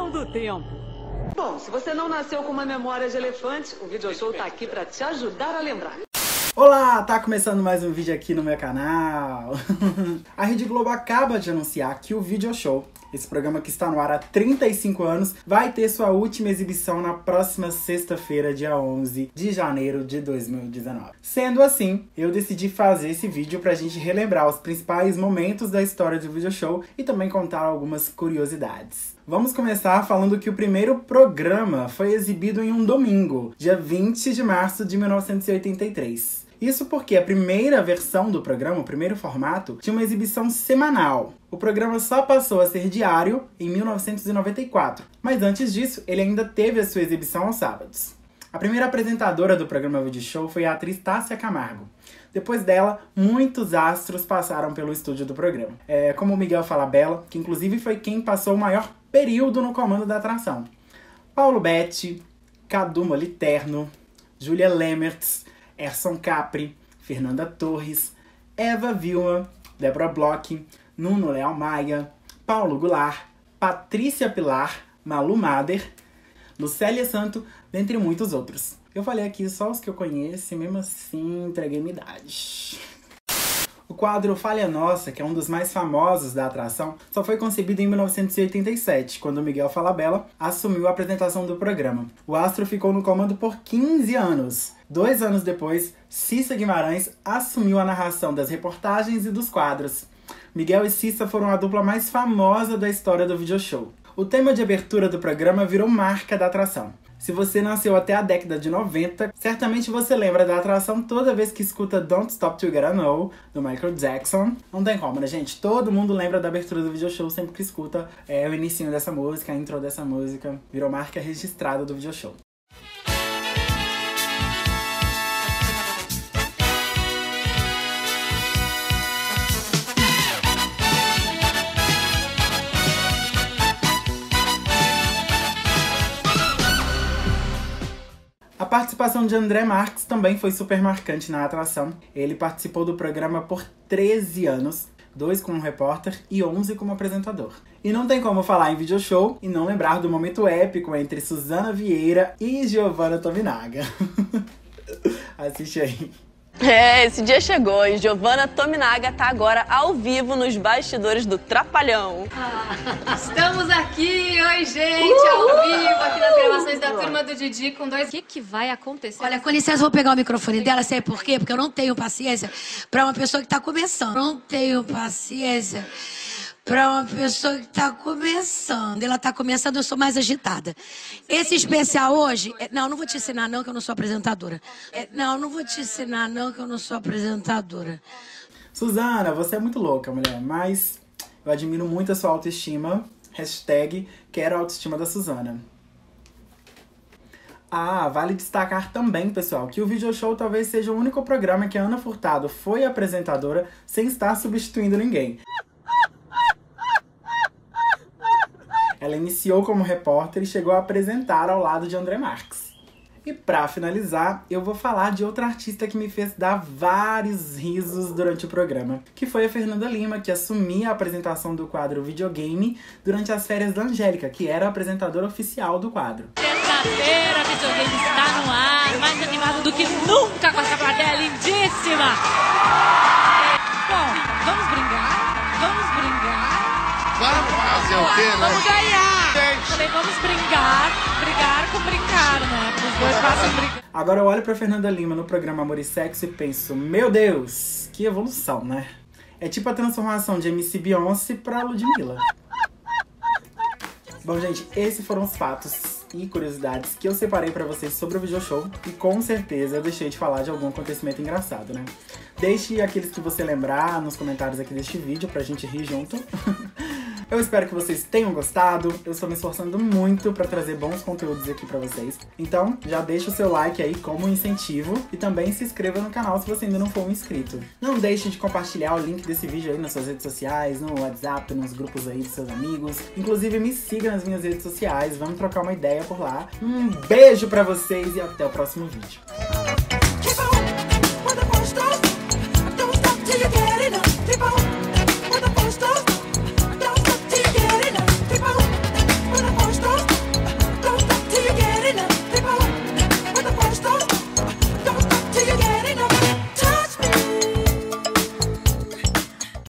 túnel do tempo. Bom, se você não nasceu com uma memória de elefante, o Video Show tá aqui para te ajudar a lembrar. Olá, tá começando mais um vídeo aqui no meu canal. a Rede Globo acaba de anunciar que o Video Show, esse programa que está no ar há 35 anos, vai ter sua última exibição na próxima sexta-feira, dia 11 de janeiro de 2019. Sendo assim, eu decidi fazer esse vídeo pra gente relembrar os principais momentos da história do Video Show e também contar algumas curiosidades. Vamos começar falando que o primeiro programa foi exibido em um domingo, dia 20 de março de 1983. Isso porque a primeira versão do programa, o primeiro formato, tinha uma exibição semanal. O programa só passou a ser diário em 1994, mas antes disso, ele ainda teve a sua exibição aos sábados. A primeira apresentadora do programa Video Show foi a atriz Tássia Camargo. Depois dela, muitos astros passaram pelo estúdio do programa. É, como o Miguel Falabella, que inclusive foi quem passou o maior período no comando da atração. Paulo Betti, Cadu Moliterno, Julia Lemertz, Erson Capri, Fernanda Torres, Eva Vilma, Débora Bloch, Nuno Leal Maia, Paulo Goulart, Patrícia Pilar, Malu Mader, Lucélia Santo, dentre muitos outros. Eu falei aqui só os que eu conheço e mesmo assim entreguei minha idade. O quadro Falha Nossa, que é um dos mais famosos da atração, só foi concebido em 1987, quando Miguel Falabella assumiu a apresentação do programa. O astro ficou no comando por 15 anos. Dois anos depois, Cissa Guimarães assumiu a narração das reportagens e dos quadros. Miguel e Cissa foram a dupla mais famosa da história do video show. O tema de abertura do programa virou marca da atração. Se você nasceu até a década de 90, certamente você lembra da atração toda vez que escuta Don't Stop Together Know, do Michael Jackson. Não tem como, né, gente? Todo mundo lembra da abertura do video show sempre que escuta é, o início dessa música, a intro dessa música. Virou marca registrada do video show. Participação de André Marques também foi super marcante na atração. Ele participou do programa por 13 anos, dois como repórter e 11 como apresentador. E não tem como falar em video show e não lembrar do momento épico entre Suzana Vieira e Giovanna Tominaga. Assiste aí. É, esse dia chegou e Giovanna Tominaga tá agora ao vivo nos bastidores do Trapalhão. Ah, estamos aqui, oi gente, Uhul! ao vivo, aqui nas gravações da turma do Didi com dois. O que, que vai acontecer? Olha, com licença, vou pegar o microfone dela, sabe por quê? Porque eu não tenho paciência para uma pessoa que tá começando. Não tenho paciência para uma pessoa que está começando. Ela está começando, eu sou mais agitada. Esse especial hoje. É, não, não vou te ensinar, não, que eu não sou apresentadora. É, não, não vou te ensinar, não, que eu não sou apresentadora. Suzana, você é muito louca, mulher, mas eu admiro muito a sua autoestima. Hashtag quero a autoestima da Suzana. Ah, vale destacar também, pessoal, que o Video Show talvez seja o único programa que a Ana Furtado foi apresentadora sem estar substituindo ninguém. Ela iniciou como repórter e chegou a apresentar ao lado de André Marques. E para finalizar, eu vou falar de outra artista que me fez dar vários risos durante o programa, que foi a Fernanda Lima, que assumia a apresentação do quadro Videogame durante as férias da Angélica, que era a apresentadora oficial do quadro. Terça-feira, Videogame está no ar, mais animado do que nunca com essa plateia lindíssima! Quê, né? Vamos ganhar! Falei, vamos brincar, brigar com brincar, né? Os dois passam brigar. Agora eu olho pra Fernanda Lima no programa Amor e Sexo e penso, meu Deus, que evolução, né? É tipo a transformação de MC Beyoncé pra Ludmilla. Bom, gente, esses foram os fatos e curiosidades que eu separei para vocês sobre o video show e com certeza eu deixei de falar de algum acontecimento engraçado, né? Deixe aqueles que você lembrar nos comentários aqui deste vídeo pra gente rir junto. Eu espero que vocês tenham gostado. Eu estou me esforçando muito para trazer bons conteúdos aqui para vocês. Então, já deixa o seu like aí como incentivo e também se inscreva no canal se você ainda não for um inscrito. Não deixe de compartilhar o link desse vídeo aí nas suas redes sociais, no WhatsApp, nos grupos aí dos seus amigos. Inclusive, me siga nas minhas redes sociais. Vamos trocar uma ideia por lá. Um beijo para vocês e até o próximo vídeo.